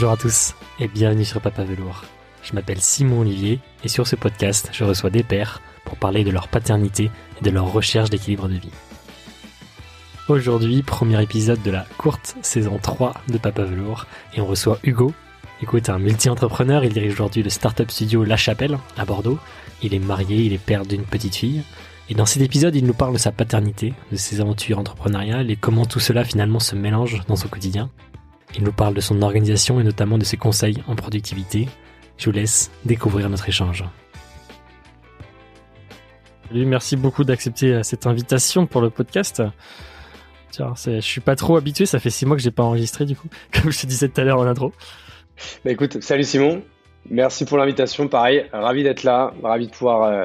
Bonjour à tous et bienvenue sur Papa Velours. Je m'appelle Simon Olivier et sur ce podcast, je reçois des pères pour parler de leur paternité et de leur recherche d'équilibre de vie. Aujourd'hui, premier épisode de la courte saison 3 de Papa Velours et on reçoit Hugo. Hugo est un multi-entrepreneur, il dirige aujourd'hui le startup studio La Chapelle à Bordeaux. Il est marié, il est père d'une petite fille. Et dans cet épisode, il nous parle de sa paternité, de ses aventures entrepreneuriales et comment tout cela finalement se mélange dans son quotidien. Il nous parle de son organisation et notamment de ses conseils en productivité. Je vous laisse découvrir notre échange. Salut, merci beaucoup d'accepter euh, cette invitation pour le podcast. Tiens, je suis pas trop habitué, ça fait six mois que j'ai pas enregistré du coup, comme je te disais tout à l'heure en intro. Bah écoute, salut Simon, merci pour l'invitation, pareil, ravi d'être là, ravi de pouvoir euh,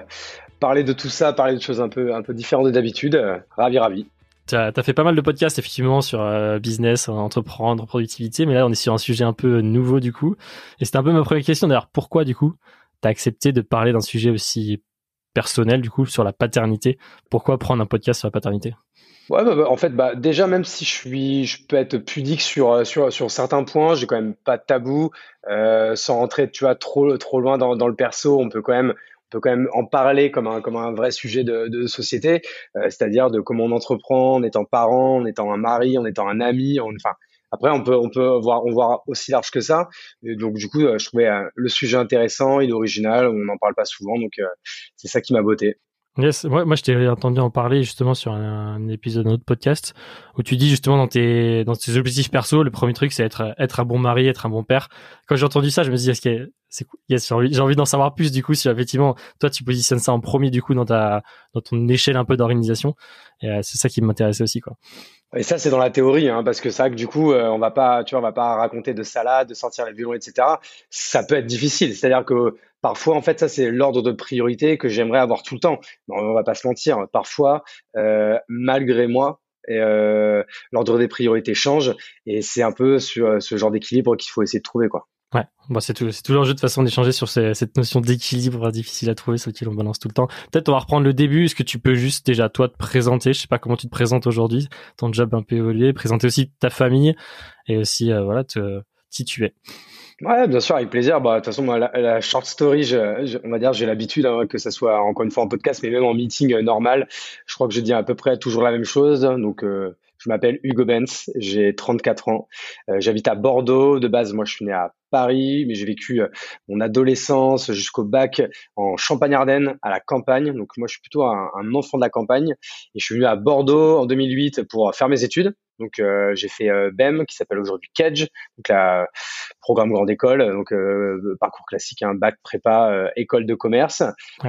parler de tout ça, parler de choses un peu, un peu différentes d'habitude, ravi, ravi. Tu as, fait pas mal de podcasts effectivement sur euh, business, entreprendre, productivité, mais là on est sur un sujet un peu nouveau du coup. Et c'était un peu ma première question d'ailleurs, pourquoi du coup tu as accepté de parler d'un sujet aussi personnel du coup sur la paternité? Pourquoi prendre un podcast sur la paternité? Ouais, bah, bah, en fait, bah, déjà, même si je suis, je peux être pudique sur, euh, sur, sur certains points, j'ai quand même pas de tabou, euh, sans rentrer, tu vois, trop, trop loin dans, dans le perso, on peut quand même, peut quand même en parler comme un, comme un vrai sujet de, société, euh, c'est-à-dire de comment on entreprend en étant parent, en étant un mari, en étant un ami, enfin. Après, on peut, on peut voir, on voit aussi large que ça. donc, du coup, euh, je trouvais euh, le sujet intéressant, il est original, on n'en parle pas souvent, donc c'est ça qui m'a beauté. Yes, moi, je t'ai entendu en parler justement sur un, épisode de notre podcast où tu dis justement dans tes dans tes objectifs perso, le premier truc c'est être être un bon mari, être un bon père. Quand j'ai entendu ça, je me suis dit est-ce que c'est yes, j'ai envie, d'en savoir plus du coup si effectivement toi tu positionnes ça en premier du coup dans ta dans ton échelle un peu d'organisation. Euh, c'est ça qui m'intéressait aussi quoi. Et ça, c'est dans la théorie, hein, parce que c'est vrai que du coup, euh, on va pas, tu vois, on va pas raconter de salade, de sortir les violons, etc. Ça peut être difficile. C'est-à-dire que parfois, en fait, ça, c'est l'ordre de priorité que j'aimerais avoir tout le temps. On on va pas se mentir. Parfois, euh, malgré moi, euh, l'ordre des priorités change, et c'est un peu sur ce genre d'équilibre qu'il faut essayer de trouver, quoi. Ouais, bon, c'est toujours un jeu de façon d'échanger sur cette notion d'équilibre difficile à trouver, sur lequel on balance tout le temps. Peut-être on va reprendre le début. Est-ce que tu peux juste déjà toi te présenter? Je sais pas comment tu te présentes aujourd'hui, ton job un peu évolué, présenter aussi ta famille et aussi euh, voilà te qui tu es. Ouais, bien sûr, avec plaisir. Bah, de toute façon, moi, la, short story, on va dire, j'ai l'habitude hein, que ça soit encore une fois en podcast, mais même en meeting euh, normal. Je crois que je dis à peu près toujours la même chose. Donc, euh, je m'appelle Hugo Benz, j'ai 34 ans, euh, j'habite à Bordeaux. De base, moi, je suis né à Paris, mais j'ai vécu euh, mon adolescence jusqu'au bac en Champagne-Ardenne, à la campagne. Donc moi, je suis plutôt un, enfant de la campagne. Et je suis venu à Bordeaux en 2008 pour faire mes études. Donc euh, j'ai fait BEM, qui s'appelle aujourd'hui Kedge, donc la programme grande école, donc parcours classique, un bac prépa, école de commerce.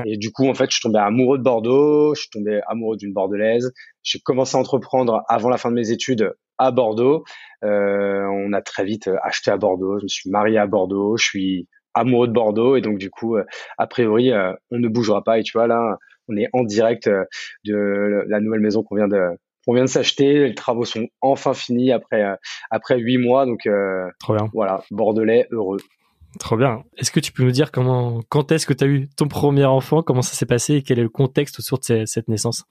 Et du coup, en fait, je suis tombé amoureux de Bordeaux, je suis tombé amoureux d'une bordelaise. J'ai commencé à entreprendre avant la fin de mes études à Bordeaux. Euh, on a très vite acheté à Bordeaux. Je me suis marié à Bordeaux. Je suis amoureux de Bordeaux et donc du coup, euh, a priori, euh, on ne bougera pas. Et tu vois là, on est en direct de la nouvelle maison qu'on vient de qu'on vient de s'acheter. Les travaux sont enfin finis après après huit mois. Donc Trop bien. voilà, bordelais heureux. Trop bien. Est-ce que tu peux nous dire comment, quand est-ce que tu as eu ton premier enfant, comment ça s'est passé? Et quel est le contexte autour de cette naissance?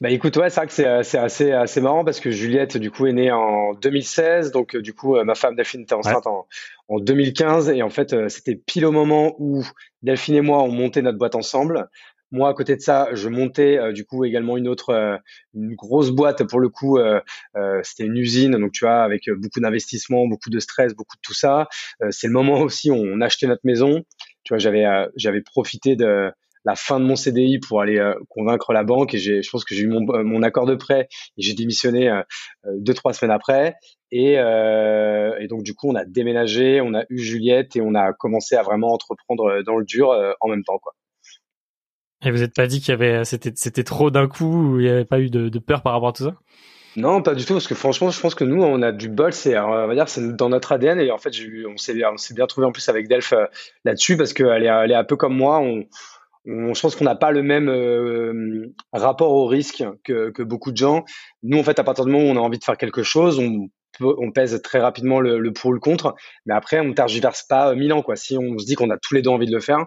Bah écoute, ouais, c'est vrai que c'est, c'est assez, assez marrant parce que Juliette, du coup, est née en 2016. Donc, euh, du coup, euh, ma femme Delphine était enceinte en, en 2015. Et en fait, euh, c'était pile au moment où Delphine et moi, on montait notre boîte ensemble. Moi, à côté de ça, je montais du coup également une autre, une grosse boîte pour le coup. c'était une usine, donc tu vois, avec beaucoup d'investissement, beaucoup de stress, beaucoup de tout ça. c'est le moment aussi où on achetait notre maison. Tu vois, j'avais, j'avais profité de, la fin de mon CDI pour aller euh, convaincre la banque et je pense que j'ai eu mon, mon, accord de prêt et j'ai démissionné euh, euh, deux trois semaines après et, et, donc du coup on a déménagé, on a eu Juliette et on a commencé à vraiment entreprendre dans le dur en même temps quoi. Et vous n'êtes pas dit qu'il y avait c'était c'était trop d'un coup ou il n'y avait pas eu de, de, peur par rapport à tout ça? Non, pas du tout, parce que franchement, je pense que nous, on a du bol, c'est, on va dire, c'est dans notre ADN, et en fait, on s'est, on s'est bien trouvé en plus avec Delph là-dessus, parce qu'elle est, elle est un peu comme moi, on, je pense qu'on n'a pas le même euh, rapport au risque que, que, beaucoup de gens. Nous, en fait, à partir du moment où on a envie de faire quelque chose, on, on pèse très rapidement le, le, pour ou le contre, mais après, on ne tergiverse pas euh, mille ans. Quoi. Si on se dit qu'on a tous les deux envie de le faire,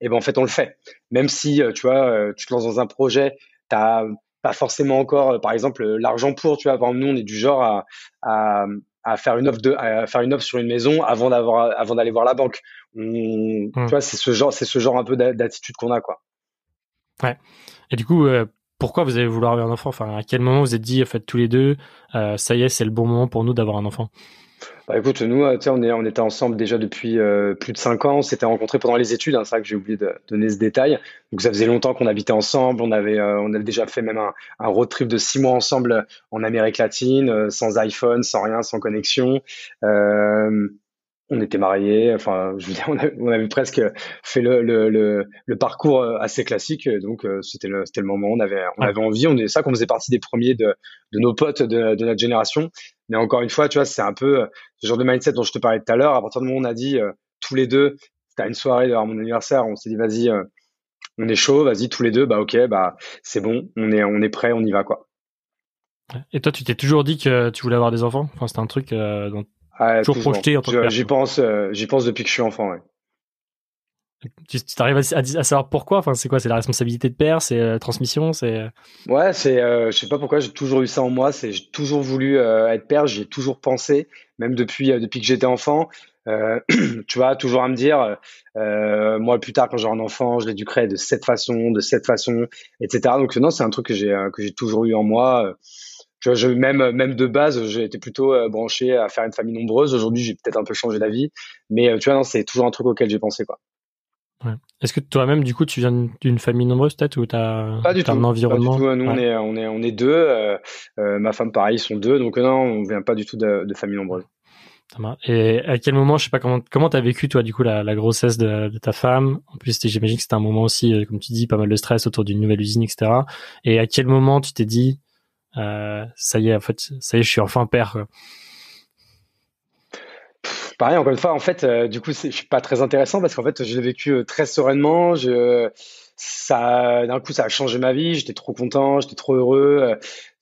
et eh ben en fait, on le fait. Même si, euh, tu vois, tu te lances dans un projet, tu n'as pas forcément encore, par exemple, l'argent pour, tu vois. Par exemple, nous, on est du genre à, à, à faire une offre de à faire une offre sur une maison avant d'avoir avant d'aller voir la banque. Mmh. Tu vois, c'est ce genre c'est ce genre un peu d'attitude qu'on a quoi. Ouais. Et du coup, euh, pourquoi vous avez voulu avoir un enfant? Enfin, à quel moment vous êtes dit en fait tous les deux, euh, ça y est, c'est le bon moment pour nous d'avoir un enfant? Bah écoute, nous, euh, on, est, on était ensemble déjà depuis euh, plus de cinq ans. On s'était rencontrés pendant les études. Hein, c'est vrai que j'ai oublié de, donner ce détail. Donc ça faisait longtemps qu'on habitait ensemble. On avait, euh, on avait déjà fait même un, un, road trip de six mois ensemble en Amérique latine, sans iPhone, sans rien, sans connexion on était mariés, enfin, je veux dire, on, avait, presque fait le, le, le, parcours euh, assez classique, donc euh, c'était le, le moment, on avait, on avait envie, on est ça qu'on faisait partie des premiers de, de nos potes de, de, notre génération, mais encore une fois, tu vois, c'est un peu euh, ce genre de mindset dont je te parlais tout à l'heure, à partir du moment où on a dit tous les deux, c'était à une soirée de mon anniversaire, on s'est dit vas-y, on est chaud, vas-y tous les deux, bah ok, bah c'est bon, on est, on est prêt, on y va quoi. Et toi, tu t'es toujours dit que tu voulais avoir des enfants? Enfin, c'était un truc dont toujours, projeté en tant que J'y pense, euh, j'y pense depuis que je suis enfant. Ouais. Tu arrives à, savoir pourquoi? Enfin, c'est quoi? C'est la responsabilité de père? C'est la transmission? C'est ouais, c'est. Euh, je sais pas pourquoi. J'ai toujours eu ça en moi. C'est j'ai toujours voulu euh, être père. J'y ai toujours pensé, même depuis depuis que j'étais enfant. tu vois, toujours à me dire, moi plus tard quand j'aurai un enfant, je l'éduquerai de cette façon, de cette façon, etc. Donc non, c'est un truc que j'ai que j'ai toujours eu en moi je, même, même de base, été plutôt euh, branché à faire une famille nombreuse. Aujourd'hui, j'ai peut-être un peu changé d'avis, mais euh, tu vois, non, c'est toujours un truc auquel j'ai pensé, quoi. Ouais. Est-ce que toi-même, du coup, tu viens d'une famille nombreuse peut-être ou t'as pas du tout. un environnement pas du tout. Nous, on est on est on est deux. Euh, euh, ma femme, pareil, sont deux. Donc non, on vient pas du tout de, de famille nombreuse. Et à quel moment, je sais pas comment comment t'as vécu toi du coup la, la grossesse de, de, ta femme? En plus, j'imagine que c'était un moment aussi, comme tu dis, pas mal de stress autour d'une nouvelle usine, etc. Et à quel moment tu t'es dit, euh, ça y est, en fait, ça y est, je suis enfin père. pareil, encore une fois, en fait, euh, du coup, je suis pas très intéressant parce qu'en fait, je l'ai vécu euh, très sereinement. Ça, d'un coup, ça a changé ma vie. J'étais trop content, j'étais trop heureux.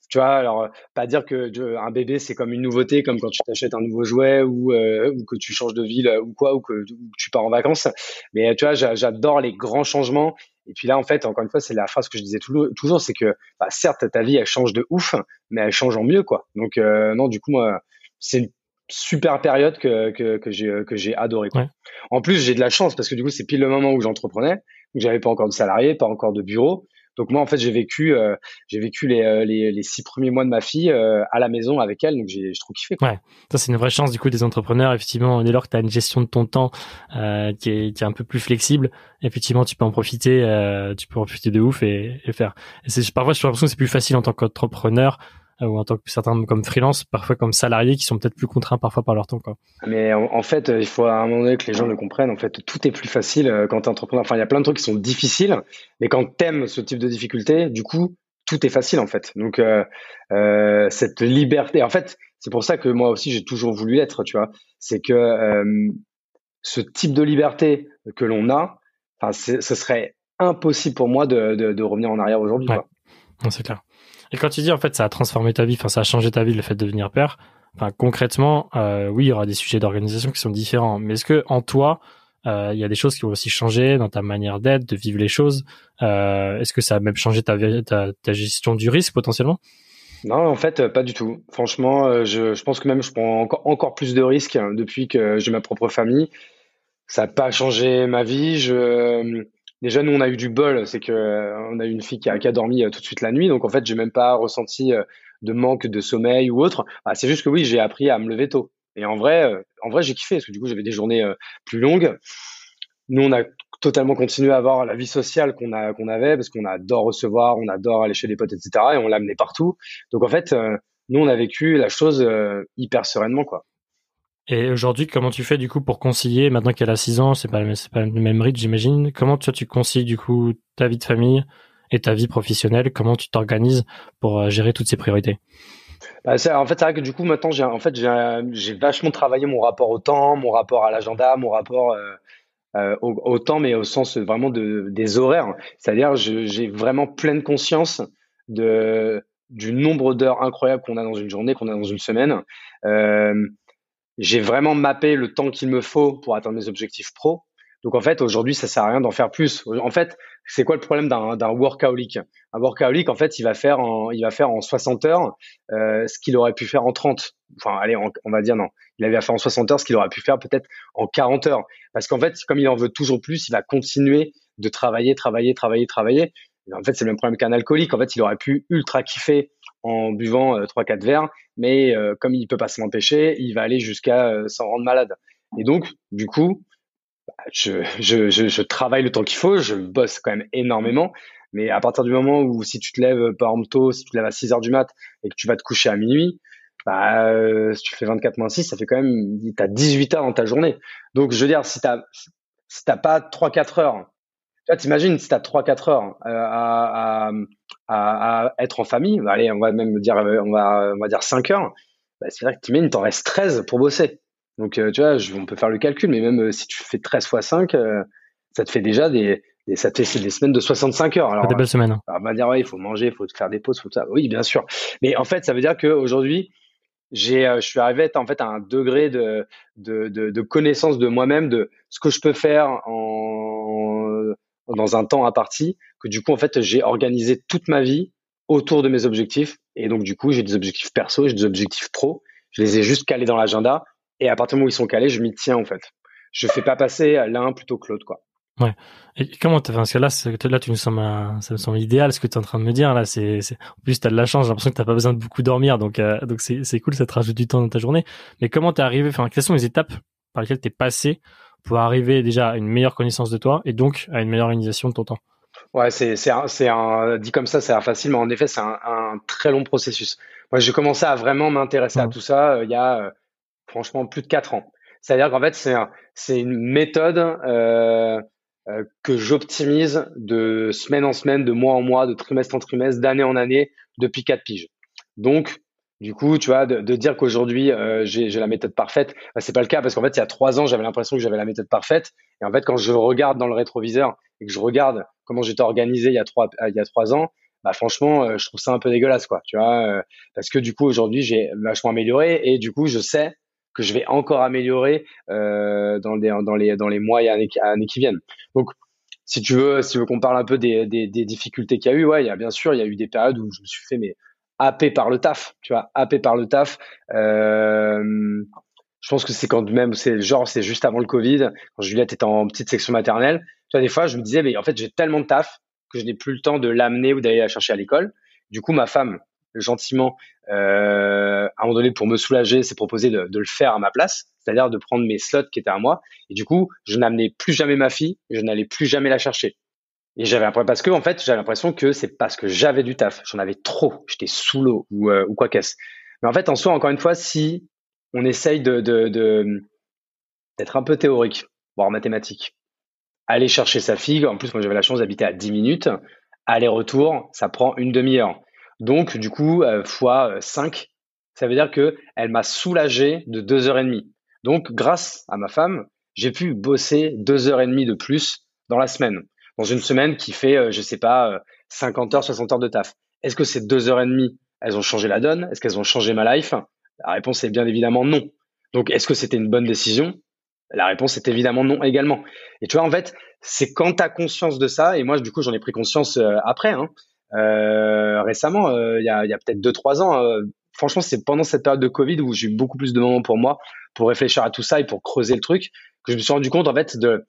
Tu vois, alors pas dire que un bébé c'est comme une nouveauté, comme quand tu t'achètes un nouveau jouet ou, ou que tu changes de ville ou quoi, ou que, tu pars en vacances. Mais tu vois, j'adore les grands changements et puis là, en fait, encore une fois, c'est la phrase que je disais toujours, c'est que bah, certes, ta vie, elle change de ouf, mais elle change en mieux, quoi. Donc euh, non, du coup, moi, c'est une super période que, que, que j'ai que j'ai adoré. En plus, j'ai de la chance parce que du coup, c'est pile le moment où j'entreprenais, où j'avais pas encore de salarié, pas encore de bureau. Donc moi, en fait, j'ai vécu, euh, j'ai vécu les, euh, les, les, six premiers mois de ma fille euh, à la maison avec elle, donc j'ai trop kiffé. Ouais, ça c'est une vraie chance du coup des entrepreneurs. Effectivement, dès lors que tu as une gestion de ton temps euh, qui, est, qui est un peu plus flexible, effectivement, tu peux en profiter, tu peux en profiter de ouf et, et faire. Et parfois, j'ai l'impression que c'est plus facile en tant qu'entrepreneur euh, ou en tant que certains comme freelance, parfois comme salariés qui sont peut-être plus contraints parfois par leur temps. Quoi. Mais en, fait, il faut à un moment donné que les gens le comprennent. En fait, tout est plus facile euh, quand tu es entrepreneur. Enfin, il y a plein de trucs qui sont difficiles, mais quand tu aimes ce type de difficulté, du coup, tout est facile en fait. Donc euh, euh, cette liberté, en fait, c'est pour ça que moi aussi j'ai toujours voulu l'être, tu vois. C'est que euh, ce type de liberté que l'on a, ce serait impossible pour moi de, de, de revenir en arrière aujourd'hui. Ouais. C'est clair. Et quand tu dis en fait ça a transformé ta vie, enfin ça a changé ta vie le fait de devenir père, enfin concrètement, euh, oui il y aura des sujets d'organisation qui sont différents, mais est-ce que en toi euh, il y a des choses qui ont aussi changé dans ta manière d'être, de vivre les choses euh, Est-ce que ça a même changé ta, ta, ta gestion du risque potentiellement? Non, en fait, pas du tout. Franchement, je, je pense que même je prends encore, encore plus de risques depuis que j'ai ma propre famille. Ça n'a pas changé ma vie. Je, Déjà, nous, on a eu du bol, c'est que euh, on a eu une fille qui a, qui a dormi euh, tout de suite la nuit, donc en fait, j'ai même pas ressenti euh, de manque de sommeil ou autre. Ah, c'est juste que oui, j'ai appris à me lever tôt. Et en vrai, en vrai, j'ai kiffé parce que du coup, j'avais des journées plus longues. Nous, on a totalement continué à avoir la vie sociale qu'on a qu'on avait parce qu'on adore recevoir, on adore aller chez les potes, etc. Et on l'amenait partout. Donc en fait, nous, on a vécu la chose hyper sereinement, quoi. Et aujourd'hui, comment tu fais du coup pour concilier, maintenant qu'elle a 6 ans, c'est pas, pas le même rythme, j'imagine. Comment toi tu concilies du coup ta vie de famille et ta vie professionnelle? Comment tu t'organises pour euh, gérer toutes ces priorités? Bah, en fait, c'est vrai que du coup, maintenant, j'ai, vachement travaillé mon rapport au temps, mon rapport à l'agenda, mon rapport euh, euh, au, temps, mais au sens vraiment de, des horaires. C'est-à-dire, j'ai vraiment pleine conscience du nombre d'heures incroyables qu'on a dans une journée, qu'on a dans une semaine. J'ai vraiment mappé le temps qu'il me faut pour atteindre mes objectifs pro. Donc en fait, aujourd'hui, ça sert à rien d'en faire plus. En fait, c'est quoi le problème d'un workaholic? Un workaholic, en fait, il va faire en, il va faire en 60 heures euh, ce qu'il aurait pu faire en 30. Enfin, allez, on va dire non. Il avait à faire en 60 heures ce qu'il aurait pu faire peut-être en 40 heures. Parce qu'en fait, comme il en veut toujours plus, il va continuer de travailler, travailler, travailler, travailler. En fait, c'est le même problème qu'un alcoolique. En fait, il aurait pu ultra kiffer en buvant euh, trois 4 verres, mais euh, comme il peut pas s'en empêcher, il va aller jusqu'à euh, s'en rendre malade. Et donc, du coup, je, je, je, je travaille le temps qu'il faut, je bosse quand même énormément, mais à partir du moment où si tu te lèves par exemple tôt, si tu te lèves à 6 heures du mat et que tu vas te coucher à minuit, bah, euh, si tu fais 24 moins 6, ça fait quand même, tu as 18 heures dans ta journée. Donc, je veux dire, si tu si t'as pas 3-4 heures, tu t'imagines si tu as 3-4 heures euh, à, à, à, à, être en famille, bah, allez, on va même dire, on va, on va dire 5 heures, bah, c'est vrai que tu il t'en reste 13 pour bosser. Donc, euh, tu vois, on peut faire le calcul, mais même euh, si tu fais 13 fois 5, euh, ça te fait déjà des, ça te fait des semaines de 65 heures. Alors, des belles semaines. Hein. on va dire, ouais, il faut manger, il faut faire des pauses, faut ça. Oui, bien sûr. Mais en fait, ça veut dire qu'aujourd'hui, j'ai, je suis arrivé à, en fait, à un degré de, de, de, de connaissance de moi-même, de ce que je peux faire en, dans un temps imparti, que du coup, en fait, j'ai organisé toute ma vie autour de mes objectifs. Et donc, du coup, j'ai des objectifs perso, j'ai des objectifs pro. Je les ai juste calés dans l'agenda et à partir du moment où ils sont calés, je m'y tiens en fait. Je fais pas passer l'un plutôt que l'autre quoi. Ouais. Et comment t'as parce que là, là, tu me sembles, ça me semble idéal ce que tu es en train de me dire là. En plus t'as de la chance. J'ai l'impression que t'as pas besoin de beaucoup dormir, donc euh, donc c'est c'est cool, ça te rajoute du temps dans ta journée. Mais comment t'es arrivé? Enfin, quelles sont les étapes par lesquelles t'es passé pour arriver déjà à une meilleure connaissance de toi et donc à une meilleure organisation de ton temps Ouais, c'est c'est c'est un dit comme ça, c'est facile, mais en effet, c'est un, un, très long processus. Moi, j'ai commencé à vraiment m'intéresser à tout ça euh, il y a euh, franchement plus de quatre ans. C'est-à-dire qu'en fait, c'est c'est une méthode euh, que j'optimise de semaine en semaine, de mois en mois, de trimestre en trimestre, d'année en année, depuis quatre piges. Donc, du coup, tu vois, de, de dire qu'aujourd'hui euh, j'ai la méthode parfaite, bah, c'est pas le cas parce qu'en fait, il y a trois ans, j'avais l'impression que j'avais la méthode parfaite. Et en fait, quand je regarde dans le rétroviseur et que je regarde comment j'étais organisé il y a trois il y a trois ans, bah franchement, euh, je trouve ça un peu dégueulasse, quoi. Tu vois, euh, parce que du coup, aujourd'hui, j'ai vachement amélioré et du coup, je sais que je vais encore améliorer euh, dans, les, dans, les, dans les mois et années, années qui viennent. Donc, si tu veux, si tu veux qu'on parle un peu des, des, des difficultés qu'il y a eu, ouais, il y a bien sûr, il y a eu des périodes où je me suis fait mais happé par le taf, tu vois, happé par le taf. Euh, je pense que c'est quand même, c'est genre, c'est juste avant le Covid, quand Juliette était en petite section maternelle. Tu vois, des fois, je me disais, mais en fait, j'ai tellement de taf que je n'ai plus le temps de l'amener ou d'aller la chercher à l'école. Du coup, ma femme, gentiment, euh, à un moment donné, pour me soulager, s'est proposé de, de, le faire à ma place, c'est-à-dire de prendre mes slots qui étaient à moi. Et du coup, je n'amenais plus jamais ma fille, je n'allais plus jamais la chercher. Et j'avais parce que en fait, j'avais l'impression que c'est parce que j'avais du taf, j'en avais trop, j'étais sous l'eau ou, euh, ou quoi qu'est-ce. Mais en fait, en soi, encore une fois, si on essaye de d'être un peu théorique, voire mathématique, aller chercher sa fille. En plus, moi, j'avais la chance d'habiter à 10 minutes. Aller-retour, ça prend une demi-heure. Donc, du coup, euh, fois 5, euh, ça veut dire que elle m'a soulagé de deux heures et demie. Donc, grâce à ma femme, j'ai pu bosser deux heures et demie de plus dans la semaine. Dans une semaine qui fait, euh, je sais pas, 50 heures, 60 heures de taf. Est-ce que ces deux heures et demie, elles ont changé la donne? Est-ce qu'elles ont changé ma life? La réponse est bien évidemment non. Donc, est-ce que c'était une bonne décision? La réponse est évidemment non également. Et tu vois, en fait, c'est quand tu as conscience de ça, et moi, du coup, j'en ai pris conscience après, hein, euh, récemment, euh, il y a, y a peut-être deux trois ans. Euh, franchement, c'est pendant cette période de Covid où j'ai eu beaucoup plus de moments pour moi pour réfléchir à tout ça et pour creuser le truc que je me suis rendu compte en fait de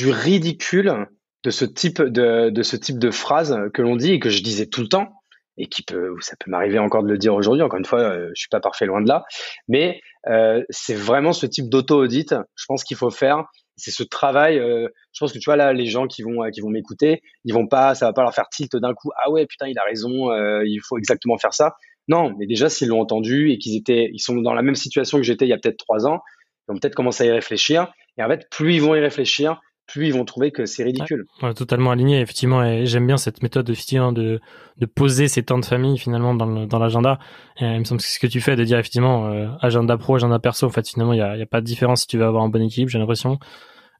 du ridicule de ce type de, de ce type de phrase que l'on dit et que je disais tout le temps et qui peut ça peut m'arriver encore de le dire aujourd'hui encore une fois je suis pas parfait loin de là mais euh, c'est vraiment ce type d'auto audit je pense qu'il faut faire c'est ce travail. Euh, je pense que tu vois là, les gens qui vont euh, qui vont m'écouter, ils vont pas, ça va pas leur faire tilt d'un coup. Ah ouais, putain, il a raison. Euh, il faut exactement faire ça. Non, mais déjà s'ils l'ont entendu et qu'ils étaient, ils sont dans la même situation que j'étais il y a peut-être trois ans, ils vont peut-être commencer à y réfléchir. Et en fait, plus ils vont y réfléchir, plus ils vont trouver que c'est ridicule. Ouais, totalement aligné, effectivement. Et j'aime bien cette méthode effectivement de de poser ces temps de famille finalement dans dans l'agenda. il me semble que ce que tu fais de dire effectivement agenda pro, agenda perso. En fait, finalement, il y a, y a pas de différence si tu veux avoir un bon équilibre. J'ai l'impression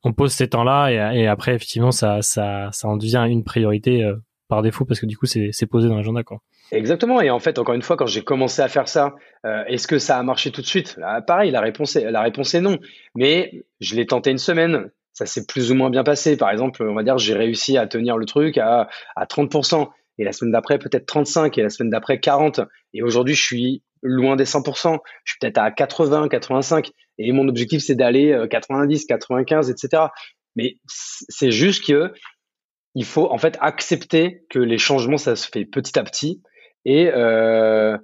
on pose ces temps-là et, après effectivement ça ça ça en devient une priorité euh, par défaut parce que du coup c'est posé dans l'agenda quoi. Exactement et en fait encore une fois quand j'ai commencé à faire ça euh, est-ce que ça a marché tout de suite? Pareil la réponse est la réponse est non mais je l'ai tenté une semaine ça s'est plus ou moins bien passé. Par exemple, on va dire, j'ai réussi à tenir le truc à, à 30%, et la semaine d'après, peut-être 35, et la semaine d'après, 40. Et aujourd'hui, je suis loin des 100%. Je suis peut-être à 80, 85. Et mon objectif, c'est d'aller 90%, 95, etc. Mais c'est juste que il faut en fait accepter que les changements, ça se fait petit à petit. Et, euh,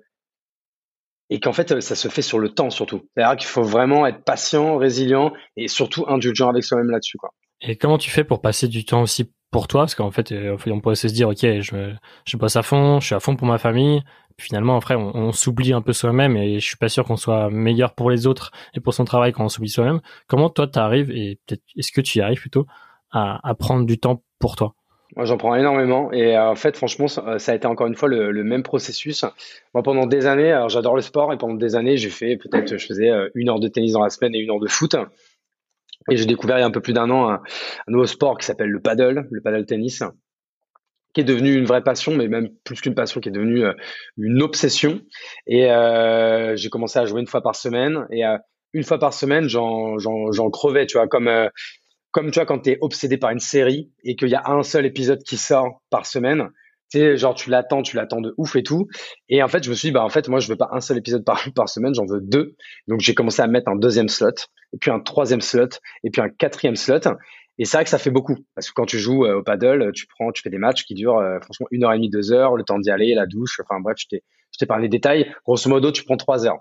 et qu'en fait, ça se fait sur le temps surtout. C'est-à-dire qu'il faut vraiment être patient, résilient et surtout indulgent avec soi-même là-dessus. Et comment tu fais pour passer du temps aussi pour toi? Parce qu'en fait, euh, on pourrait se dire, ok, je, je bosse à fond, je suis à fond pour ma famille. Finalement, après, on, on s'oublie un peu soi-même et je suis pas sûr qu'on soit meilleur pour les autres et pour son travail quand on s'oublie soi-même. Comment toi, tu arrives et peut-être est-ce que tu y arrives plutôt à prendre du temps pour toi? Moi, j'en prends énormément. Et euh, en fait, franchement, ça, a été encore une fois le, même processus. Moi, pendant des années, alors j'adore le sport et pendant des années, j'ai fait peut-être, je faisais euh, une heure de tennis dans la semaine et une heure de foot. Et j'ai découvert il y a un peu plus d'un an un, nouveau sport qui s'appelle le paddle, le paddle tennis, qui est devenu une vraie passion, mais même plus qu'une passion, qui est devenu euh, une obsession. Et j'ai commencé à jouer une fois par semaine. Et une fois par semaine, j'en crevais, tu vois, comme comme tu vois quand tu es obsédé par une série et qu'il y a un seul épisode qui sort par semaine, tu genre tu l'attends, tu l'attends de ouf et tout. Et en fait, je me suis dit, bah en fait, moi, je veux pas un seul épisode par, par semaine, j'en veux deux. Donc j'ai commencé à mettre un deuxième slot, et puis un troisième slot, et puis un quatrième slot. Et c'est vrai que ça fait beaucoup, parce que quand tu joues euh, au paddle, tu prends, tu fais des matchs qui durent euh, franchement une heure et demie, deux heures, le temps d'y aller, la douche, enfin bref, je t'ai, parlé des détails. Grosso modo, tu prends trois heures.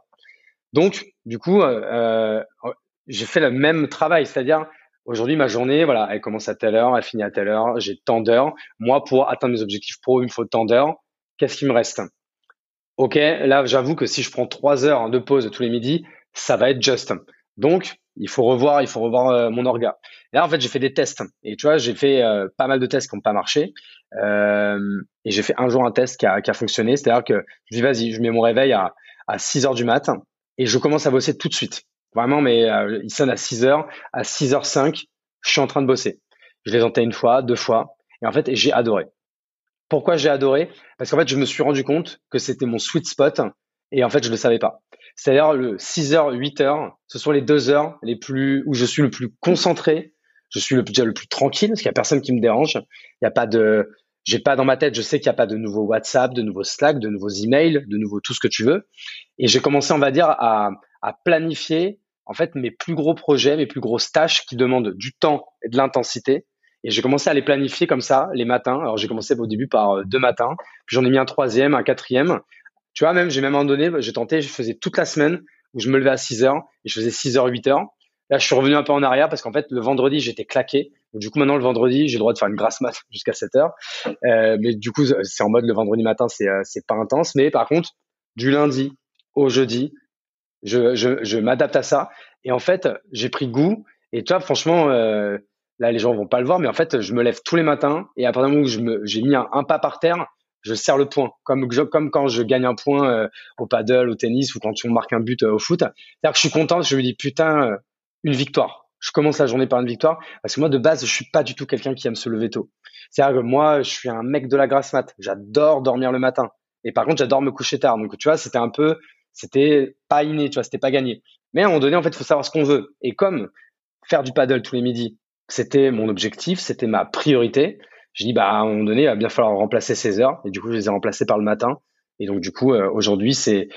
Donc, du coup, euh j'ai fait le même travail, c'est-à-dire Aujourd'hui, ma journée, voilà, elle commence à telle heure, elle finit à telle heure, j'ai tant d'heures. Moi, pour atteindre mes objectifs pro, il me faut tant d'heures. Qu'est-ce qui me reste? Ok, là, j'avoue que si je prends trois heures de pause tous les midis, ça va être juste. Donc, il faut revoir, il faut revoir euh, mon orga. là, en fait, j'ai fait des tests. Et tu vois, j'ai fait euh, pas mal de tests qui n'ont pas marché. Euh, et j'ai fait un jour un test qui a, qui a fonctionné. C'est-à-dire que je dis, vas-y, je mets mon réveil à, à 6 heures du matin et je commence à bosser tout de suite. Vraiment, mais euh, il sonne à 6 heures. À 6h05, je suis en train de bosser. Je l'ai tenté une fois, deux fois. Et en fait, j'ai adoré. Pourquoi j'ai adoré? Parce qu'en fait, je me suis rendu compte que c'était mon sweet spot. Et en fait, je ne le savais pas. C'est-à-dire le 6h, 8h, ce sont les deux heures les plus où je suis le plus concentré. Je suis le plus, le plus tranquille parce qu'il n'y a personne qui me dérange. Il n'y a pas de, j'ai pas dans ma tête, je sais qu'il n'y a pas de nouveau WhatsApp, de nouveaux Slack, de nouveaux emails, de nouveau tout ce que tu veux. Et j'ai commencé, on va dire, à, à planifier en fait mes plus gros projets, mes plus grosses tâches qui demandent du temps et de l'intensité. Et j'ai commencé à les planifier comme ça les matins. Alors j'ai commencé au début par euh, deux matins, puis j'en ai mis un troisième, un quatrième. Tu vois, même j'ai même un donné, j'ai tenté, je faisais toute la semaine où je me levais à 6 heures et je faisais 6 heures, 8 heures. Là, je suis revenu un peu en arrière parce qu'en fait, le vendredi, j'étais claqué. du coup, maintenant, le vendredi, j'ai le droit de faire une grasse mat jusqu'à 7 heures. Euh, mais du coup, c'est en mode le vendredi matin, c'est euh, c'est pas intense. Mais par contre, du lundi au jeudi, je, je, je m'adapte à ça. Et en fait, j'ai pris goût. Et toi, franchement, euh, là, les gens vont pas le voir, mais en fait, je me lève tous les matins. Et à partir du moment où j'ai mis un, pas par terre, je serre le point. Comme, comme quand je gagne un point euh, au paddle, au tennis ou quand tu marques un but euh, au foot. C'est-à-dire que je suis content. Je me dis, putain, euh, une victoire. Je commence la journée par une victoire. Parce que moi, de base, je suis pas du tout quelqu'un qui aime se lever tôt. C'est-à-dire que moi, je suis un mec de la grasse mat. J'adore dormir le matin. Et par contre, j'adore me coucher tard. Donc, tu vois, c'était un peu c'était pas inné, tu vois, c'était pas gagné. Mais à un moment donné, en fait, il faut savoir ce qu'on veut. Et comme faire du paddle tous les midis, c'était mon objectif, c'était ma priorité, je dis, bah, à un moment donné, il va bien falloir remplacer ces heures. Et du coup, je les ai remplacées par le matin. Et donc, du coup, euh, aujourd'hui, c'est,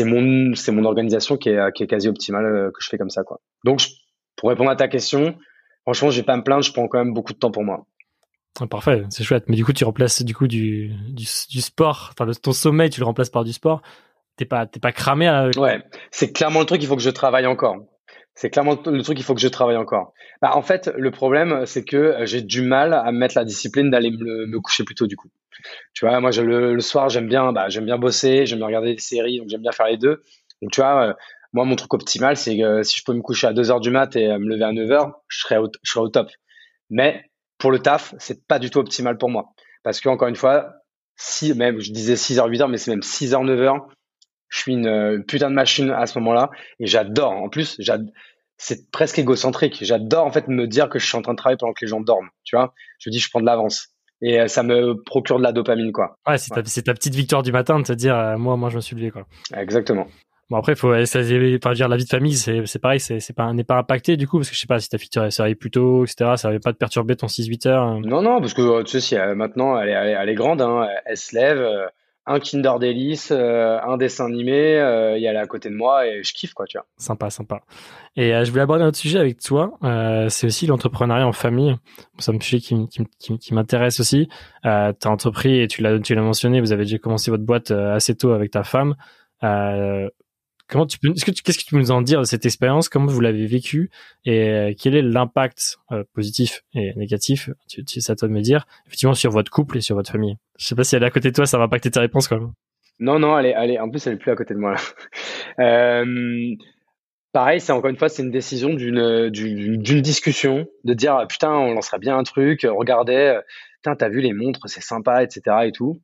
mon, mon organisation qui est, qui est quasi optimale euh, que je fais comme ça, quoi. Donc, pour répondre à ta question, franchement, je vais pas me plaindre, je prends quand même beaucoup de temps pour moi. Ah, parfait, c'est chouette. Mais du coup, tu remplaces du coup du, du, du sport, enfin, ton sommeil, tu le remplaces par du sport t'es pas t'es pas cramé ouais c'est clairement le truc il faut que je travaille encore. C'est clairement le truc il faut que je travaille encore. Bah, en fait le problème c'est que euh, j'ai du mal à mettre la discipline d'aller me, coucher plus tôt du coup. Tu vois moi le, le soir j'aime bien bah, j'aime bien bosser j'aime bien regarder des séries donc j'aime bien faire les deux. Donc tu vois euh, moi mon truc optimal c'est que si je peux me coucher à 2 heures du mat et euh, me lever à 9 heures je serais au, je au top. Mais pour le taf c'est pas du tout optimal pour moi. Parce que encore une fois si même je disais 6 heures 8 heures mais c'est même 6 heures 9 heures je suis une, putain de machine à ce moment-là et j'adore. En plus, c'est presque égocentrique. J'adore en fait me dire que je suis en train de travailler pendant que les gens dorment. Tu vois, je dis je prends de l'avance et euh, ça me procure de la dopamine quoi. Ouais, c'est ta, petite victoire du matin de te dire euh, moi moi je me suis levé quoi. Exactement. Bon après, faut ça, dire la vie de famille, c'est pareil, c'est pas n'est pas impacté du coup parce que je sais pas si ta fille arrive plus tôt, etc. Ça avait pas de perturber ton 6-8 heures. Hein. Non non parce que tu sais si maintenant elle est elle est, grande, hein, elle se lève, un Kinder Delice, euh, un dessin animé, euh, il y a là à côté de moi et je kiffe quoi, tu vois. Sympa, sympa. Et euh, je voulais aborder un autre sujet avec toi. c'est aussi l'entrepreneuriat en famille. C'est un sujet qui, m'intéresse aussi. Euh, tu as entrepris et tu l'as tu l'as mentionné. Vous avez déjà commencé votre boîte assez tôt avec ta femme. Comment tu peux, ce que qu'est-ce que tu peux nous en dire de cette expérience? Comment vous l'avez vécue et euh, quel est l'impact euh, positif et négatif? Tu, tu, à toi de me dire. Effectivement, sur votre couple et sur votre famille. Je sais pas si elle est à côté de toi, ça va impacter tes réponses quand même. Non, non, elle est, en plus, elle est plus à côté de moi. Là. Euh, pareil, c'est encore une fois, c'est une décision d'une, d'une, discussion, de dire putain, on lancerait bien un truc. Regardez, putain, t'as vu les montres, c'est sympa, etc. et tout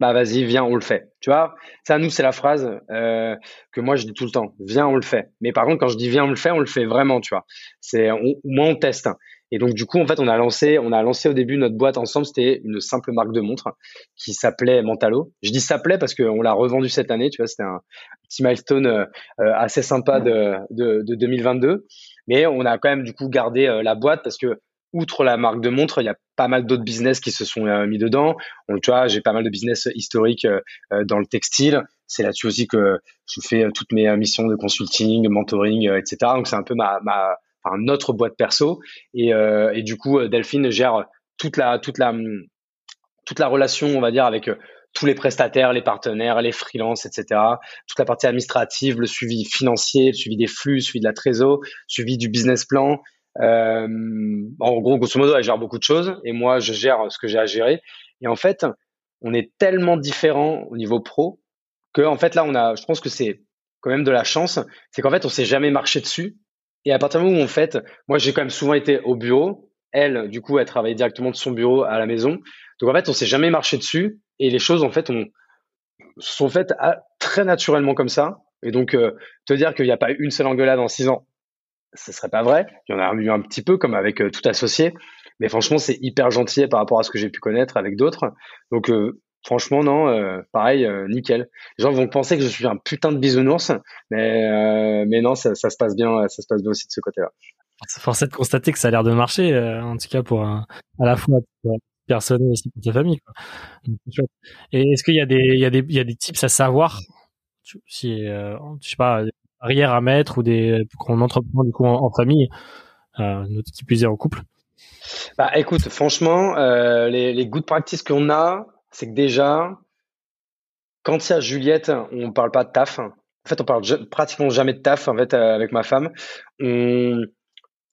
bah vas-y, viens, on le fait. Tu vois, ça, nous, c'est la phrase euh, que moi, je dis tout le temps. Viens, on le fait. Mais par contre, quand je dis viens, on le fait, on le fait vraiment, tu vois. C'est, moi, on teste. Et donc, du coup, en fait, on a lancé, on a lancé au début notre boîte ensemble. C'était une simple marque de montre qui s'appelait Mentalo. Je dis s'appelait parce qu'on l'a revendu cette année. Tu vois, c'était un petit milestone euh, assez sympa de, de, de 2022. Mais on a quand même, du coup, gardé euh, la boîte parce que outre la marque de montre, il y a pas mal d'autres business qui se sont euh, mis dedans. Donc, tu vois, j'ai pas mal de business historiques euh, euh, dans le textile. C'est là-dessus aussi que je fais toutes mes missions de consulting, mentoring, etc. Donc, c'est un peu ma, ma enfin, notre boîte perso. Et, et du coup, Delphine gère toute la, toute la, toute la relation, on va dire, avec tous les prestataires, les partenaires, les freelances, etc. Toute la partie administrative, le suivi financier, le suivi des flux, le suivi de la trésor, le suivi du business plan, euh, en gros, grosso modo, elle gère beaucoup de choses et moi, je gère ce que j'ai à gérer. Et en fait, on est tellement différents au niveau pro que, en fait, là, on a, je pense que c'est quand même de la chance. C'est qu'en fait, on s'est jamais marché dessus. Et à partir du moment où, en fait, moi, j'ai quand même souvent été au bureau. Elle, du coup, elle travaillait directement de son bureau à la maison. Donc, en fait, on s'est jamais marché dessus. Et les choses, en fait, on, sont faites très naturellement comme ça. Et donc, euh, te dire qu'il n'y a pas une seule engueulade en six ans, ce serait pas vrai. Il y en a eu un petit peu, comme avec euh, tout associé. Mais franchement, c'est hyper gentil par rapport à ce que j'ai pu connaître avec d'autres. Donc, euh, franchement, non, euh, pareil, nickel. Les gens vont penser que je suis un putain de bisounours, mais, mais non, ça, ça, se passe bien, ça se passe bien aussi de ce côté-là. C'est forcé de constater que ça a l'air de marcher, en tout cas pour à la fois pour personne et aussi pour ta famille. Quoi. Et est-ce qu'il y a des, il y a des, il y a des tips à savoir? Si, je sais pas, barrières à mettre ou des qu'on entreprend du coup en, famille, euh, qui plus en couple Bah écoute, franchement, euh, les, les good practices qu'on a, c'est que déjà, quand il y a Juliette, on parle pas de taf. En fait, on parle pratiquement jamais de taf en fait euh, avec ma femme. On,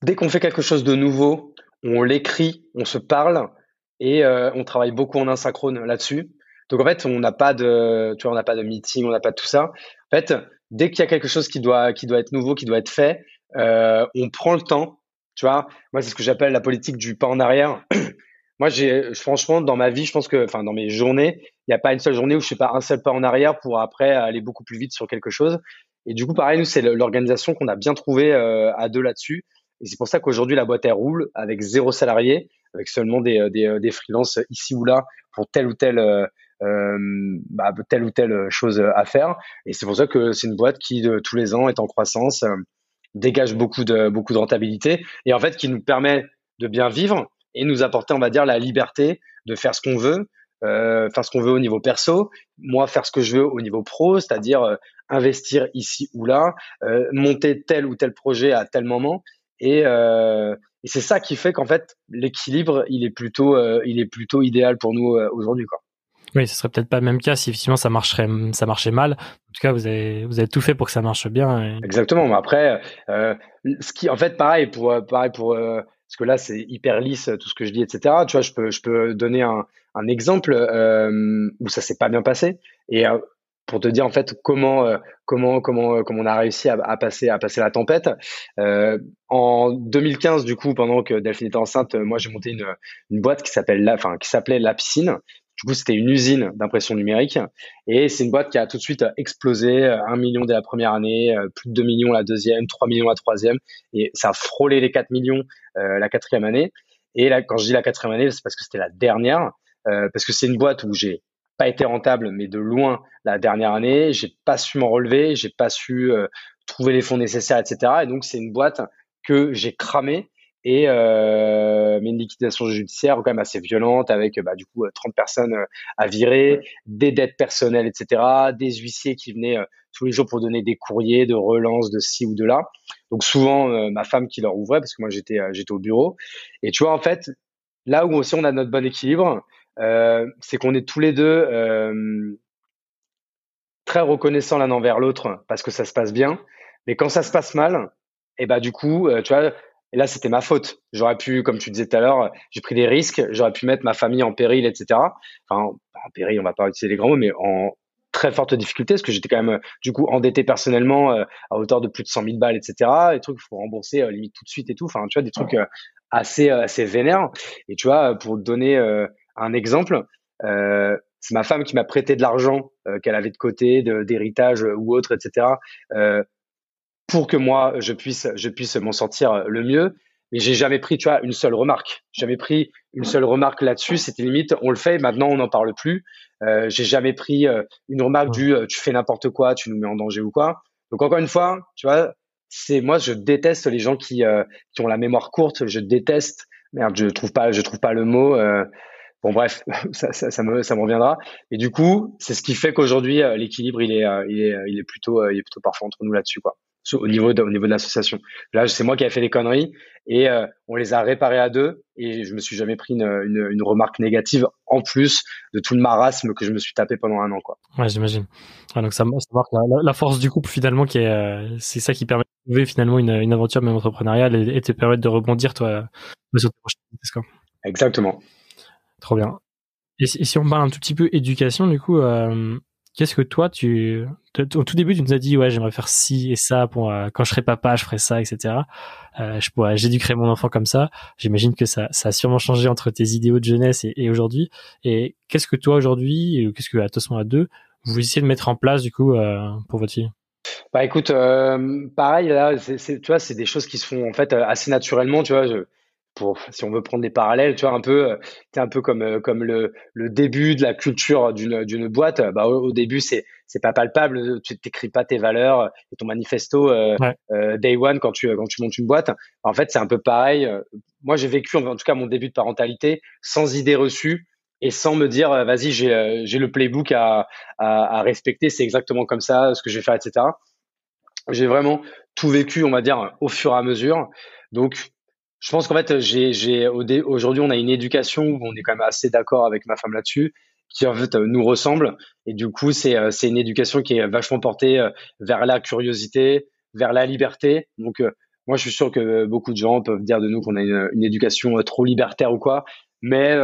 dès qu'on fait quelque chose de nouveau, on l'écrit, on se parle et euh, on travaille beaucoup en asynchrone là-dessus. Donc en fait, on n'a pas de, tu vois, on n'a pas de meeting, on n'a pas de tout ça. En fait, dès qu'il y a quelque chose qui doit, qui doit être nouveau, qui doit être fait, euh, on prend le temps. Tu vois, moi, c'est ce que j'appelle la politique du pas en arrière. moi, j'ai, franchement, dans ma vie, je pense que, enfin, dans mes journées, il n'y a pas une seule journée où je fais pas un seul pas en arrière pour après aller beaucoup plus vite sur quelque chose. Et du coup, pareil, nous, c'est l'organisation qu'on a bien trouvé euh, à deux là-dessus. Et c'est pour ça qu'aujourd'hui, la boîte, elle roule avec zéro salarié, avec seulement des, des, des freelances ici ou là pour tel ou tel euh, euh, bah, telle ou telle chose à faire. Et c'est pour ça que c'est une boîte qui de, tous les ans est en croissance, euh, dégage beaucoup de beaucoup de rentabilité et en fait qui nous permet de bien vivre et nous apporter, on va dire, la liberté de faire ce qu'on veut, euh, faire ce qu'on veut au niveau perso, moi faire ce que je veux au niveau pro, c'est-à-dire euh, investir ici ou là, euh, monter tel ou tel projet à tel moment, et, euh, et c'est ça qui fait qu'en fait l'équilibre il est plutôt il est plutôt idéal pour nous aujourd'hui quoi. Oui, ce serait peut-être pas le même cas si effectivement ça marcherait, ça marchait mal. En tout cas, vous avez, vous avez tout fait pour que ça marche bien. Exactement. Mais après, euh, ce qui, en fait, pareil pour, pareil pour, euh, parce que là c'est hyper lisse tout ce que je dis, etc. Tu vois, je peux, je peux donner un, un exemple euh, où ça s'est pas bien passé et pour te dire en fait comment, comment, comment, comment on a réussi à, à, passer, à passer la tempête. en 2015, du coup, pendant que Delphine était enceinte, moi j'ai monté une, une boîte qui s'appelle, enfin, qui s'appelait La Piscine du coup, c'était une usine d'impression numérique et c'est une boîte qui a tout de suite explosé, un million dès la première année, euh, plus de 2 millions la deuxième, 3 millions la troisième et ça a frôlé les 4 millions euh, la quatrième année. Et là, quand je dis la quatrième année, c'est parce que c'était la dernière, euh, parce que c'est une boîte où j'ai pas été rentable, mais de loin la dernière année. J'ai pas su m'en relever, j'ai pas su trouver les fonds nécessaires, etc. Et donc c'est une boîte que j'ai cramée et euh, mais une liquidation judiciaire quand même assez violente avec bah, du coup 30 personnes à virer, des dettes personnelles, etc., des huissiers qui venaient tous les jours pour donner des courriers de relance de ci ou de là. Donc souvent ma femme qui leur ouvrait parce que moi j'étais j'étais au bureau. Et tu vois en fait là où aussi on a notre bon équilibre, euh, c'est qu'on est tous les deux euh, très reconnaissants l'un envers l'autre parce que ça se passe bien. Mais quand ça se passe mal, et bah du coup, euh, tu vois, et là c'était ma faute. J'aurais pu, comme tu disais tout à l'heure, j'ai pris des risques, j'aurais pu mettre ma famille en péril, etc. Enfin, en péril, on va pas utiliser les grands mots, mais en très forte difficulté parce que j'étais quand même du coup endetté personnellement à hauteur de plus de 100 000 balles, etc. Des trucs qu'il faut rembourser limite tout de suite et tout. Enfin, tu vois, des trucs assez assez vénères. Et tu vois, pour te donner un exemple, euh, c'est ma femme qui m'a prêté de l'argent euh, qu'elle avait de côté, d'héritage ou autre, etc. Euh, pour que moi je puisse je puisse m'en sortir le mieux. Mais j'ai jamais pris, tu vois, une seule remarque. J'avais pris une seule remarque là-dessus. C'était limite, on le fait, maintenant on n'en parle plus. Euh, j'ai jamais pris une remarque du tu fais n'importe quoi, tu nous mets en danger ou quoi. Donc encore une fois, tu vois, c'est moi je déteste les gens qui qui ont la mémoire courte. Je déteste, merde, je trouve pas je trouve pas le mot. Bon bref, ça, ça, ça, me, ça me reviendra. Et du coup, c'est ce qui fait qu'aujourd'hui euh, l'équilibre il est, euh, il est, il est plutôt, euh, il est plutôt parfait entre nous là-dessus quoi. Au niveau de, au niveau de l'association. Là, c'est moi qui ai fait des conneries et on les a réparées à deux et je me suis jamais pris une, une, une, remarque négative en plus de tout le marasme que je me suis tapé pendant un an quoi. Ouais, j'imagine. donc ça, ça marque la, la, force du couple finalement qui est, c'est ça qui permet de trouver finalement une, une aventure même entrepreneuriale et, et te permettre de rebondir toi sur tes prochaines Exactement. Trop bien. Et si, on parle un tout petit peu éducation, du coup, euh, qu'est-ce que toi, tu, au tout début, tu nous as dit, ouais, j'aimerais faire ci et ça pour euh, quand je serai papa, je ferai ça, etc. Euh, je pourrais, j'éduquerai mon enfant comme ça. J'imagine que ça, ça a sûrement changé entre tes idéaux de jeunesse et, aujourd'hui. Et qu'est-ce que toi aujourd'hui, qu'est-ce que attention à deux, vous essayez de mettre en place du coup pour votre fille? Bah écoute, pareil là, c'est, tu vois, c'est des choses qui se font en fait assez naturellement, tu vois. Pour si on veut prendre des parallèles, tu vois un peu, c'est un peu comme euh, comme le, le début de la culture d'une d'une boîte. Bah au, début c'est c'est pas palpable, tu t'écris pas tes valeurs et ton manifesto euh, euh, day one quand tu quand tu montes une boîte. En fait c'est un peu pareil. Moi j'ai vécu en tout cas mon début de parentalité sans idée reçue et sans me dire vas-y j'ai j'ai le playbook à, à, à respecter, c'est exactement comme ça ce que je vais faire, etc. J'ai vraiment tout vécu, on va dire, au fur et à mesure. Donc, je pense qu'en fait, j'ai, j'ai aujourd'hui, on a une éducation où on est quand même assez d'accord avec ma femme là-dessus, qui en fait nous ressemble. Et du coup, c'est, euh, c'est une éducation qui est vachement portée euh, vers la curiosité, vers la liberté. Donc, euh, moi, je suis sûr que beaucoup de gens peuvent dire de nous qu'on a une, éducation trop libertaire ou quoi. Mais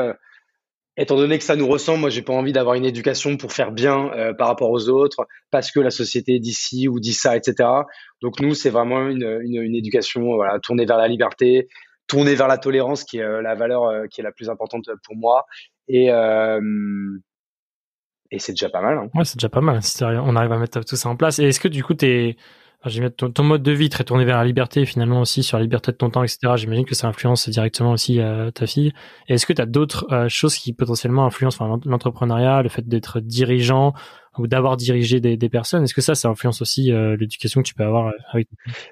étant donné que ça nous ressemble, moi, j'ai pas envie d'avoir une éducation pour faire bien par rapport aux autres, parce que la société dit ci ou dit ça, etc. Donc nous, c'est vraiment une, une, une éducation voilà, tournée vers la liberté, tourner vers la tolérance qui est euh, la valeur euh, qui est la plus importante pour moi et euh, et c'est déjà pas mal. Hein. Ouais, c'est déjà pas mal. On arrive à mettre tout ça en place. Et est-ce que du coup, t'es, enfin, ton, ton, mode de vie très tourné vers la liberté, finalement aussi sur la liberté de ton temps, etc. J'imagine que ça influence directement aussi euh, ta fille. Et est-ce que tu as d'autres choses qui potentiellement influencent l'entrepreneuriat, le fait d'être dirigeant, ou d'avoir dirigé des, personnes. Est-ce que ça, ça influence aussi euh, l'éducation que tu peux avoir euh, avec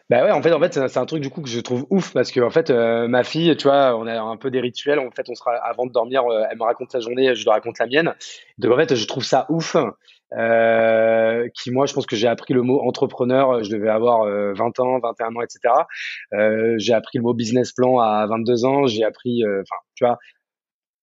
Bah ouais, en fait, en fait, c'est un truc du coup que je trouve ouf parce que en fait, euh, ma fille, tu vois, on a un peu des rituels. En fait, on sera avant de dormir, elle me raconte sa journée, je lui raconte la mienne. Donc en fait, je trouve ça ouf. Qui moi je pense que j'ai appris le mot entrepreneur je devais avoir 20 ans 21 ans etc j'ai appris le mot business plan à 22 ans j'ai appris enfin tu vois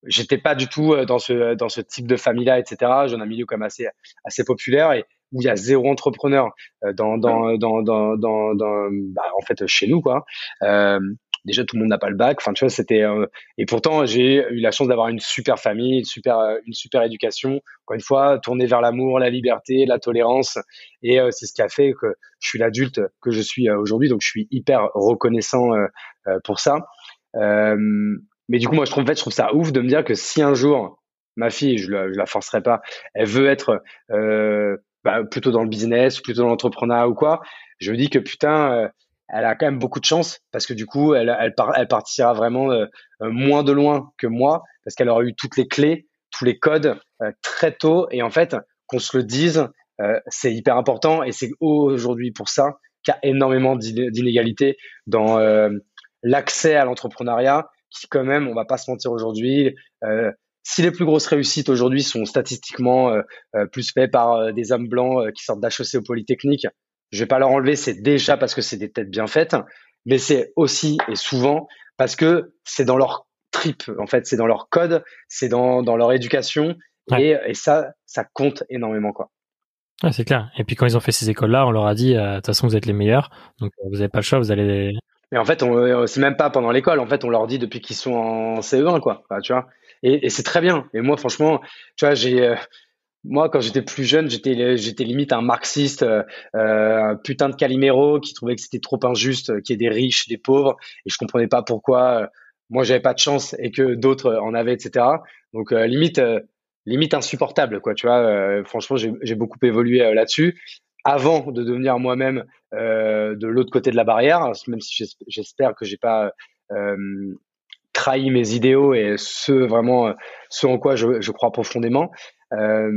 j'étais pas du tout euh, dans ce dans ce type de famille là etc j'ai un milieu comme assez assez populaire et où il y a zéro entrepreneur euh, dans dans dans dans dans, dans bah, en fait chez nous quoi. Euh, déjà tout le monde n'a pas le bac. Enfin tu vois c'était euh, et pourtant j'ai eu la chance d'avoir une super famille une super une super éducation. Encore une fois tournée vers l'amour la liberté la tolérance. Et c'est ce qui a fait que je suis l'adulte que je suis aujourd'hui. Donc je suis hyper reconnaissant pour ça mais du coup, moi, je trouve, en fait, je trouve ça ouf de me dire que si un jour, ma fille, je la, la forcerai pas, elle veut être euh, bah, plutôt dans le business, plutôt dans l'entrepreneuriat ou quoi, je me dis que putain, euh, elle a quand même beaucoup de chance parce que du coup, elle, elle, elle partira vraiment euh, moins de loin que moi parce qu'elle aura eu toutes les clés tous les codes très tôt et en fait qu'on se le dise, c'est hyper important et c'est aujourd'hui pour ça qu'il y a énormément d'inégalités dans l'accès à l'entrepreneuriat qui quand même, on va pas se mentir aujourd'hui, si les plus grosses réussites aujourd'hui sont statistiquement euh, euh, plus faites par euh, des hommes blancs qui sortent d'HEC au Polytechnique, je vais pas leur enlever, c'est déjà parce que c'est des têtes bien faites, mais c'est aussi et souvent parce que c'est dans leur trip, en fait, c'est dans leur code, c'est dans, dans leur éducation, et, et, ça, ça compte énormément, quoi. C'est clair. Et puis quand ils ont fait ces écoles-là, on leur a dit, de toute façon, vous êtes les meilleurs, donc vous n'avez pas le choix, vous allez. Mais en fait, on, c'est même pas pendant l'école. En fait, on leur dit depuis qu'ils sont en CE1, quoi. tu vois. Et, c'est très bien. Et moi, franchement, tu vois, j'ai, euh, moi, quand j'étais plus jeune, j'étais, j'étais limite un marxiste, euh, un putain de Calimero qui trouvait que c'était trop injuste euh, qu'il y ait des riches, des pauvres, et je comprenais pas pourquoi moi j'avais pas de chance et que d'autres en avaient, etc. Donc limite, limite insupportable, quoi. Tu vois, franchement, j'ai beaucoup évolué là-dessus avant de devenir moi-même de l'autre côté de la barrière, même si j'espère que j'ai pas trahi mes idéaux et ce vraiment euh, ce en quoi je, je crois profondément. Euh,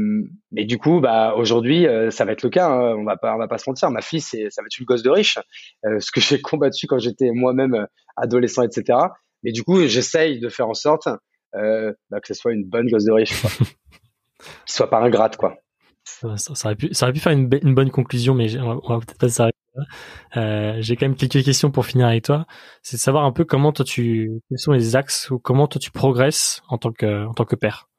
mais du coup, bah aujourd'hui, euh, ça va être le cas. Hein. on va pas, on va pas se mentir. Ma fille, c'est, ça va être une gosse de riche. Euh, ce que j'ai combattu quand j'étais moi-même adolescent, etc. Mais du coup, j'essaye de faire en sorte bah, que ce soit une bonne gosse de riche, quoi. Soit pas ingrate, quoi. Ça, aurait pu, ça aurait pu faire une, bonne conclusion, mais on va, peut-être pas s'arrêter euh, j'ai quand même quelques questions pour finir avec toi. C'est de savoir un peu comment toi tu, quels sont les axes ou comment toi tu progresses en tant que, en tant que père.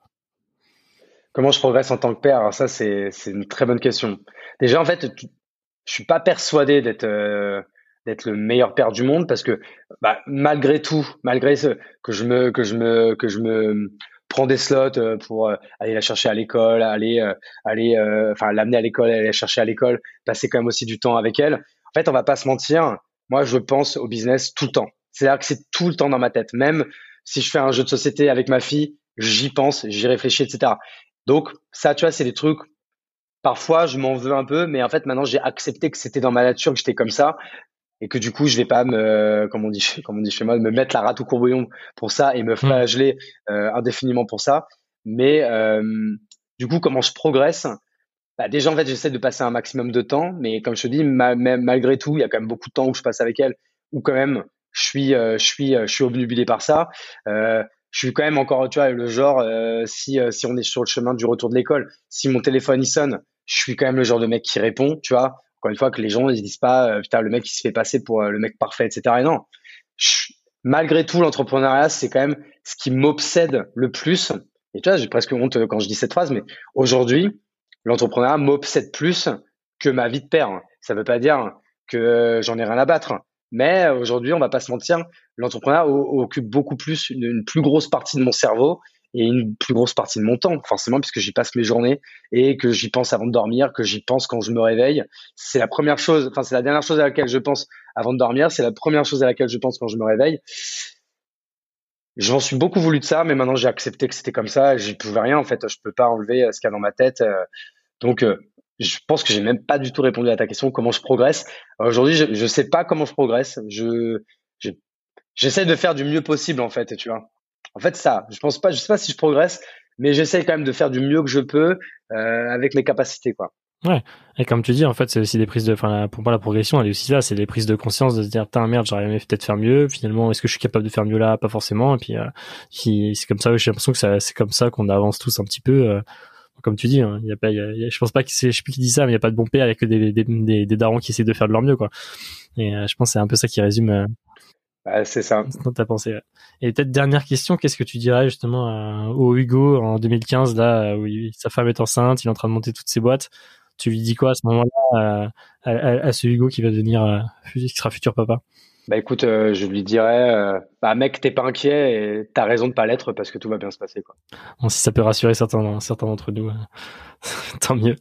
Comment je progresse en tant que père? Alors ça, c'est, c'est une très bonne question. Déjà, en fait, je suis pas persuadé d'être, euh, d'être le meilleur père du monde parce que, bah, malgré tout, malgré ce, que je me, que je me, que je me prends des slots euh, pour aller la chercher à l'école, aller, aller, enfin, l'amener à l'école, aller la chercher à l'école, passer quand même aussi du temps avec elle. En fait, on va pas se mentir. Moi, je pense au business tout le temps. C'est-à-dire que c'est tout le temps dans ma tête. Même si je fais un jeu de société avec ma fille, j'y pense, j'y réfléchis, etc. Donc, ça, tu vois, c'est des trucs. Parfois, je m'en veux un peu, mais en fait, maintenant, j'ai accepté que c'était dans ma nature, que j'étais comme ça, et que du coup, je vais pas me, comme on dit, comme on dit chez moi, me mettre la rate au courbouillon pour ça et me mmh. flageller euh, indéfiniment pour ça. Mais euh, du coup, comment je progresse? Bah déjà en fait j'essaie de passer un maximum de temps, mais comme je te dis, malgré tout, il y a quand même beaucoup de temps où je passe avec elle, où quand même je suis, euh, je suis, euh, je suis obnubilé par ça. Euh, je suis quand même encore, tu vois, le genre euh, si si on est sur le chemin du retour de l'école, si mon téléphone il sonne, je suis quand même le genre de mec qui répond, tu vois. Encore une fois que les gens ils disent pas putain le mec qui se fait passer pour le mec parfait, etc. Et non, malgré tout l'entrepreneuriat c'est quand même ce qui m'obsède le plus. Et tu vois, j'ai presque honte quand je dis cette phrase, mais aujourd'hui l'entrepreneuriat m'obsède plus que ma vie de père. Ça ne veut pas dire que j'en ai rien à battre. Mais aujourd'hui, on va pas se mentir, l'entrepreneuriat occupe beaucoup plus, une, plus grosse partie de mon cerveau et une plus grosse partie de mon temps, forcément, puisque j'y passe mes journées et que j'y pense avant de dormir, que j'y pense quand je me réveille. C'est la première chose, enfin, c'est la dernière chose à laquelle je pense avant de dormir, c'est la première chose à laquelle je pense quand je me réveille. J'en suis beaucoup voulu de ça, mais maintenant j'ai accepté que c'était comme ça, j'y pouvais rien, en fait, je peux pas enlever ce qu'il y a dans ma tête. Euh, donc, euh, je pense que j'ai même pas du tout répondu à ta question, comment je progresse. Aujourd'hui, je, je sais pas comment je progresse. Je, j'essaie de faire du mieux possible, en fait, tu vois. En fait, ça, je pense pas, je sais pas si je progresse, mais j'essaie quand même de faire du mieux que je peux euh, avec mes capacités, quoi. Ouais. Et comme tu dis, en fait, c'est aussi des prises de, enfin, pour moi, la progression, elle est aussi là, c'est des prises de conscience de se dire, putain, merde, j'aurais aimé peut-être faire mieux. Finalement, est-ce que je suis capable de faire mieux là? Pas forcément. Et puis, euh, c'est comme ça, j'ai l'impression que c'est comme ça qu'on avance tous un petit peu. Euh, comme tu dis, hein, y a pas, je pense pas que c'est, je sais plus qui dit ça, mais il y a pas de bon père avec des, des, des, des, darons qui essaient de faire de leur mieux, quoi. Et euh, je pense que c'est un peu ça qui résume. Euh, c'est ça. ta. Et peut-être dernière question, qu'est-ce que tu dirais justement au Hugo en 2015, là où sa femme est enceinte, il est en train de monter toutes ses boîtes. Tu lui dis quoi à ce moment-là à, à, ce Hugo qui va devenir, qui sera futur papa? Bah écoute, euh, je lui dirais, euh, bah mec, t'es pas inquiet et t'as raison de pas l'être parce que tout va bien se passer quoi. Bon, si ça peut rassurer certains, certains d'entre nous, euh, tant mieux.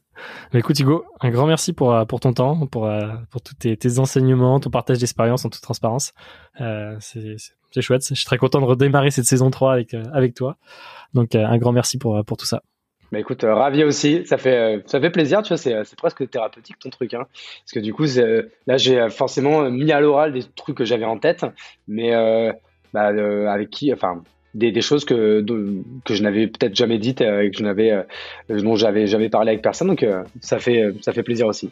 Mais écoute Hugo, un grand merci pour pour ton temps, pour pour tous tes, tes enseignements, ton partage d'expérience en toute transparence. c'est c'est chouette. Je suis très content de redémarrer cette saison 3 avec avec toi. Donc un grand merci pour pour tout ça. Bah écoute, euh, ravi aussi. Ça fait, euh, ça fait plaisir, tu vois, c'est, c'est presque thérapeutique ton truc. Hein. Parce que du coup, là, j'ai forcément mis à l'oral des trucs que j'avais en tête, mais euh, bah, avec qui, enfin, des, choses que, que je n'avais peut-être jamais dites et que je n'avais, dont j'avais jamais parlé avec personne. Donc, ça, fait, ça fait plaisir aussi.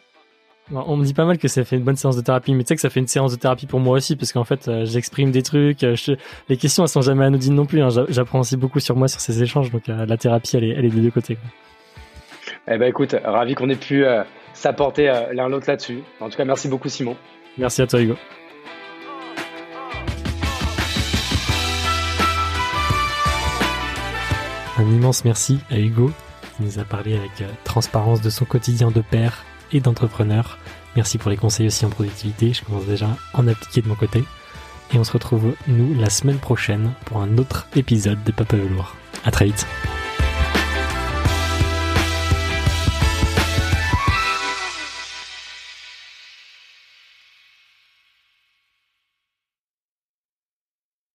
On me dit pas mal que ça fait une bonne séance de thérapie, mais tu sais que ça fait une séance de thérapie pour moi aussi, parce qu'en fait, j'exprime des trucs. Les questions, elles sont jamais anodines non plus. Hein. J'apprends aussi beaucoup sur moi, sur ces échanges. Donc, la thérapie, elle est, elle est des deux côtés. Eh ben, écoute, ravi qu'on ait pu s'apporter l'un l'autre là-dessus. En tout cas, merci beaucoup, Simon. Merci à toi, Hugo. Un immense merci à Hugo qui nous a parlé avec euh, transparence de son quotidien de père et d'entrepreneur. Merci pour les conseils aussi en productivité, je commence déjà à en appliquer de mon côté. Et on se retrouve, nous, la semaine prochaine pour un autre épisode de Papa Velours. À très vite.